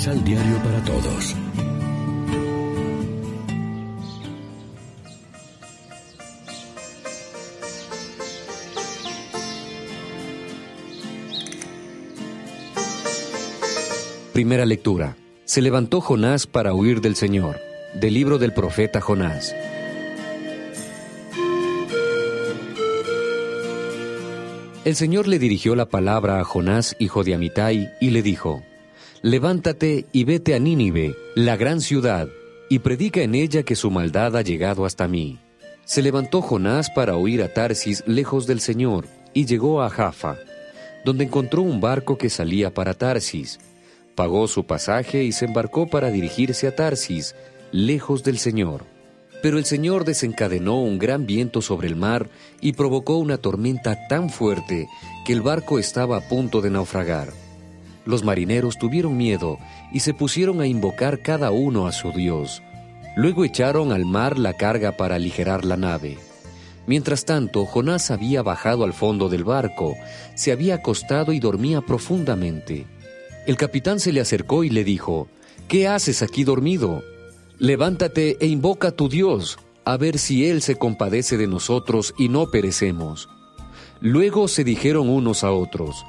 Misal Diario para Todos. Primera lectura. Se levantó Jonás para huir del Señor. Del libro del profeta Jonás. El Señor le dirigió la palabra a Jonás, hijo de Amitai, y le dijo, Levántate y vete a Nínive, la gran ciudad, y predica en ella que su maldad ha llegado hasta mí. Se levantó Jonás para huir a Tarsis, lejos del Señor, y llegó a Jaffa, donde encontró un barco que salía para Tarsis. Pagó su pasaje y se embarcó para dirigirse a Tarsis, lejos del Señor. Pero el Señor desencadenó un gran viento sobre el mar y provocó una tormenta tan fuerte que el barco estaba a punto de naufragar. Los marineros tuvieron miedo y se pusieron a invocar cada uno a su Dios. Luego echaron al mar la carga para aligerar la nave. Mientras tanto, Jonás había bajado al fondo del barco, se había acostado y dormía profundamente. El capitán se le acercó y le dijo, ¿Qué haces aquí dormido? Levántate e invoca a tu Dios, a ver si Él se compadece de nosotros y no perecemos. Luego se dijeron unos a otros,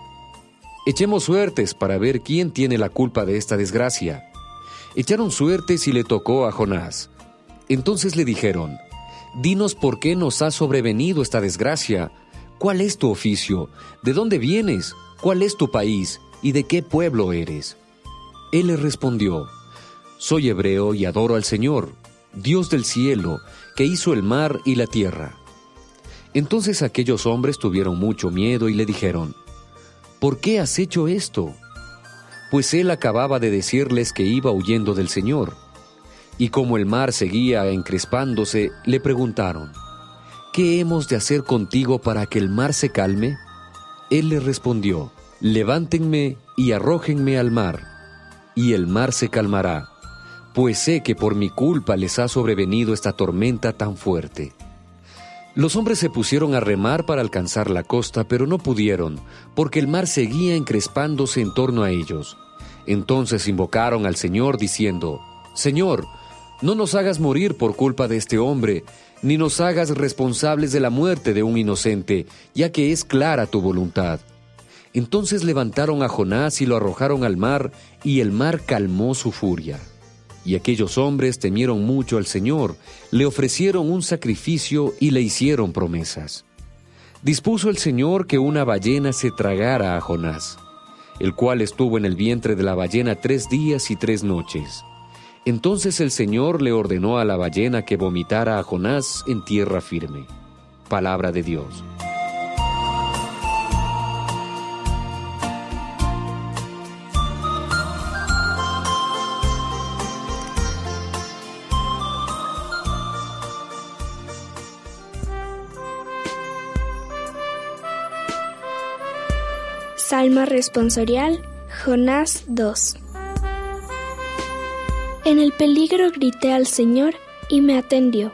Echemos suertes para ver quién tiene la culpa de esta desgracia. Echaron suertes y le tocó a Jonás. Entonces le dijeron, Dinos por qué nos ha sobrevenido esta desgracia. ¿Cuál es tu oficio? ¿De dónde vienes? ¿Cuál es tu país? ¿Y de qué pueblo eres? Él le respondió, Soy hebreo y adoro al Señor, Dios del cielo, que hizo el mar y la tierra. Entonces aquellos hombres tuvieron mucho miedo y le dijeron, ¿por qué has hecho esto? Pues él acababa de decirles que iba huyendo del Señor. Y como el mar seguía encrespándose, le preguntaron, ¿qué hemos de hacer contigo para que el mar se calme? Él le respondió, levántenme y arrójenme al mar, y el mar se calmará, pues sé que por mi culpa les ha sobrevenido esta tormenta tan fuerte. Los hombres se pusieron a remar para alcanzar la costa, pero no pudieron, porque el mar seguía encrespándose en torno a ellos. Entonces invocaron al Señor diciendo, Señor, no nos hagas morir por culpa de este hombre, ni nos hagas responsables de la muerte de un inocente, ya que es clara tu voluntad. Entonces levantaron a Jonás y lo arrojaron al mar, y el mar calmó su furia. Y aquellos hombres temieron mucho al Señor, le ofrecieron un sacrificio y le hicieron promesas. Dispuso el Señor que una ballena se tragara a Jonás, el cual estuvo en el vientre de la ballena tres días y tres noches. Entonces el Señor le ordenó a la ballena que vomitara a Jonás en tierra firme. Palabra de Dios. Salmo responsorial, Jonás 2. En el peligro grité al Señor y me atendió.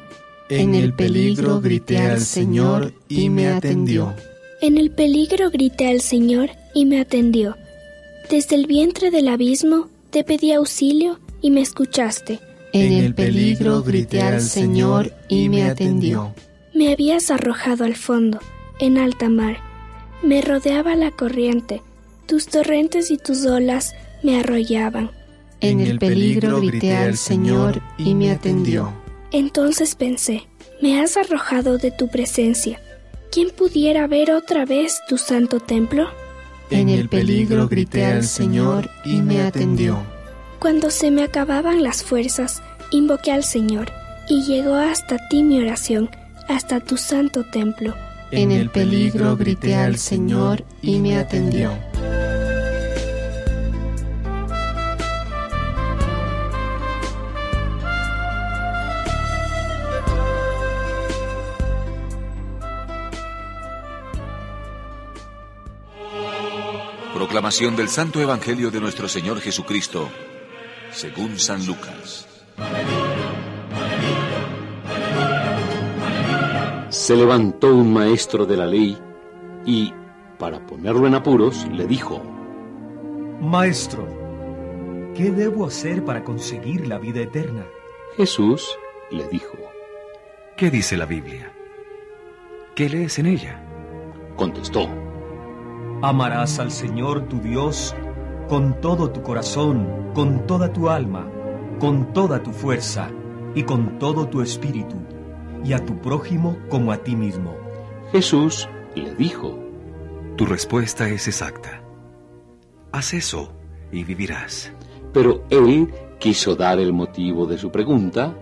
En el peligro grité al Señor y me atendió. En el peligro grité al Señor y me atendió. Desde el vientre del abismo te pedí auxilio y me escuchaste. En el peligro grité al Señor y me atendió. Me habías arrojado al fondo, en alta mar me rodeaba la corriente, tus torrentes y tus olas me arrollaban. En el peligro grité al Señor y me atendió. Entonces pensé, me has arrojado de tu presencia. ¿Quién pudiera ver otra vez tu santo templo? En el peligro grité al Señor y me atendió. Cuando se me acababan las fuerzas, invoqué al Señor, y llegó hasta ti mi oración, hasta tu santo templo. En el peligro grité al Señor y me atendió. Proclamación del Santo Evangelio de nuestro Señor Jesucristo, según San Lucas. Se levantó un maestro de la ley y, para ponerlo en apuros, le dijo, Maestro, ¿qué debo hacer para conseguir la vida eterna? Jesús le dijo, ¿qué dice la Biblia? ¿Qué lees en ella? Contestó, Amarás al Señor tu Dios con todo tu corazón, con toda tu alma, con toda tu fuerza y con todo tu espíritu, y a tu prójimo como a ti mismo. Jesús le dijo, Tu respuesta es exacta. Haz eso y vivirás. Pero él quiso dar el motivo de su pregunta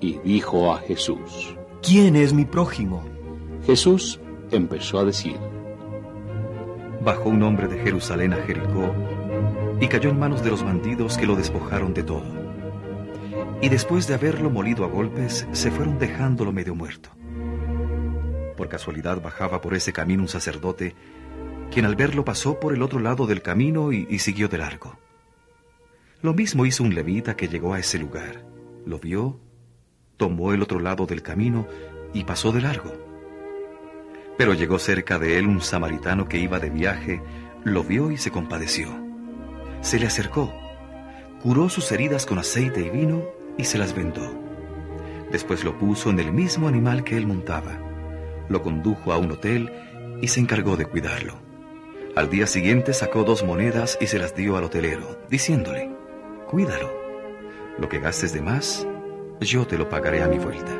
y dijo a Jesús, ¿Quién es mi prójimo? Jesús empezó a decir, Bajó un hombre de Jerusalén a Jericó y cayó en manos de los bandidos que lo despojaron de todo. Y después de haberlo molido a golpes, se fueron dejándolo medio muerto. Por casualidad bajaba por ese camino un sacerdote, quien al verlo pasó por el otro lado del camino y, siguió de largo. Lo mismo hizo un levita que llegó a ese lugar. Lo vio, tomó el otro lado del camino y pasó de largo. Pero llegó cerca de él un samaritano que iba de viaje, lo vio y se compadeció. Se le acercó, curó sus heridas con aceite y vino y se las vendó. Después lo puso en el mismo animal que él montaba, lo condujo a un hotel y se encargó de cuidarlo. Al día siguiente sacó dos monedas y se las dio al hotelero, diciéndole, cuídalo. Lo que gastes de más, yo te lo pagaré a mi vuelta.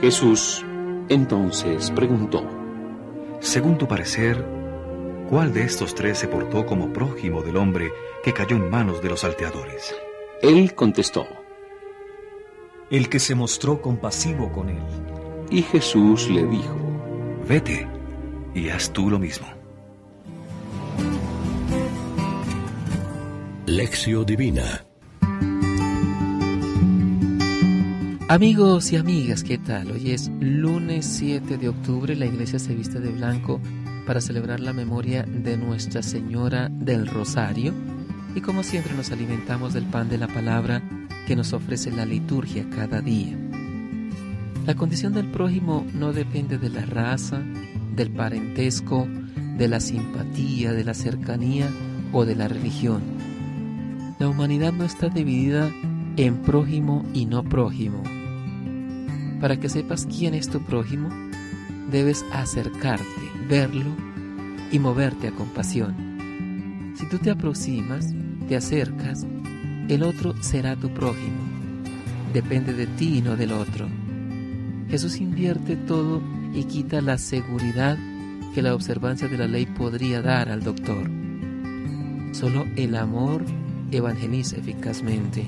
Jesús entonces preguntó, según tu parecer, ¿cuál de estos tres se portó como prójimo del hombre que cayó en manos de los salteadores? Él contestó, El que se mostró compasivo con él. y Jesús le dijo, Vete y haz tú lo mismo. Lección Divina Amigos y amigas, ¿qué tal? Hoy es lunes 7 de octubre, la iglesia se viste de blanco para celebrar la memoria de Nuestra Señora del Rosario y como siempre nos alimentamos del pan de la palabra que nos ofrece la liturgia cada día. La condición del prójimo no depende de la raza, del parentesco, de la simpatía, de la cercanía o de la religión. La humanidad no está dividida en prójimo y no prójimo. Para que sepas quién es tu prójimo, debes acercarte, verlo y moverte a compasión. Si tú te aproximas, te acercas, el otro será tu prójimo. Depende de ti y no del otro. Jesús invierte todo y quita la seguridad que la observancia de la ley podría dar al doctor. Solo el amor evangeliza eficazmente.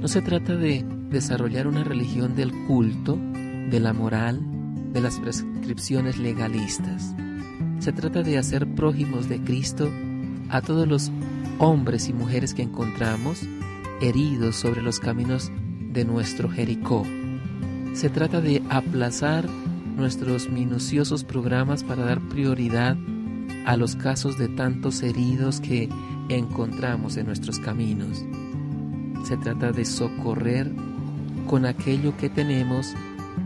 No se trata de desarrollar una religión del culto, de la moral, de las prescripciones legalistas. Se trata de hacer prójimos de Cristo a todos los hombres y mujeres que encontramos heridos sobre los caminos de nuestro Jericó. Se trata de aplazar nuestros minuciosos programas para dar prioridad a los casos de tantos heridos que encontramos en nuestros caminos. Se trata de socorrer con aquello que tenemos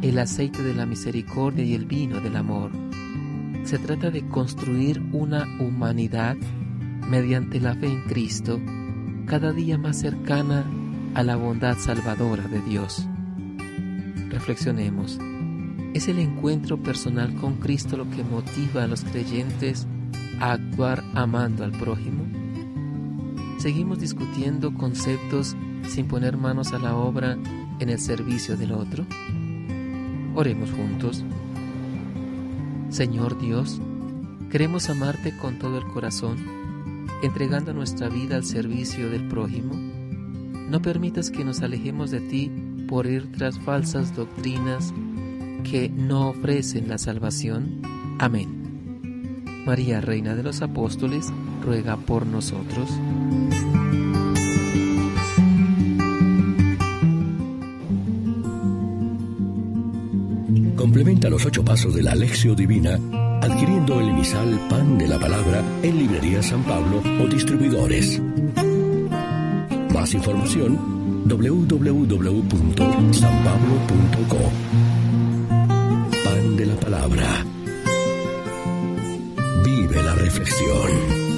el aceite de la misericordia y el vino del amor. Se trata de construir una humanidad mediante la fe en Cristo cada día más cercana a la bondad salvadora de Dios. Reflexionemos. ¿Es el encuentro personal con Cristo lo que motiva a los creyentes a actuar amando al prójimo? Seguimos discutiendo conceptos sin poner manos a la obra en el servicio del otro? Oremos juntos. Señor Dios, queremos amarte con todo el corazón, entregando nuestra vida al servicio del prójimo. No permitas que nos alejemos de ti por ir tras falsas doctrinas que no ofrecen la salvación. Amén. María, Reina de los Apóstoles, ruega por nosotros. Complementa los ocho pasos de la Alexio Divina adquiriendo el emisal Pan de la Palabra en Librería San Pablo o distribuidores. Más información www.sanpablo.co Pan de la Palabra. Vive la reflexión.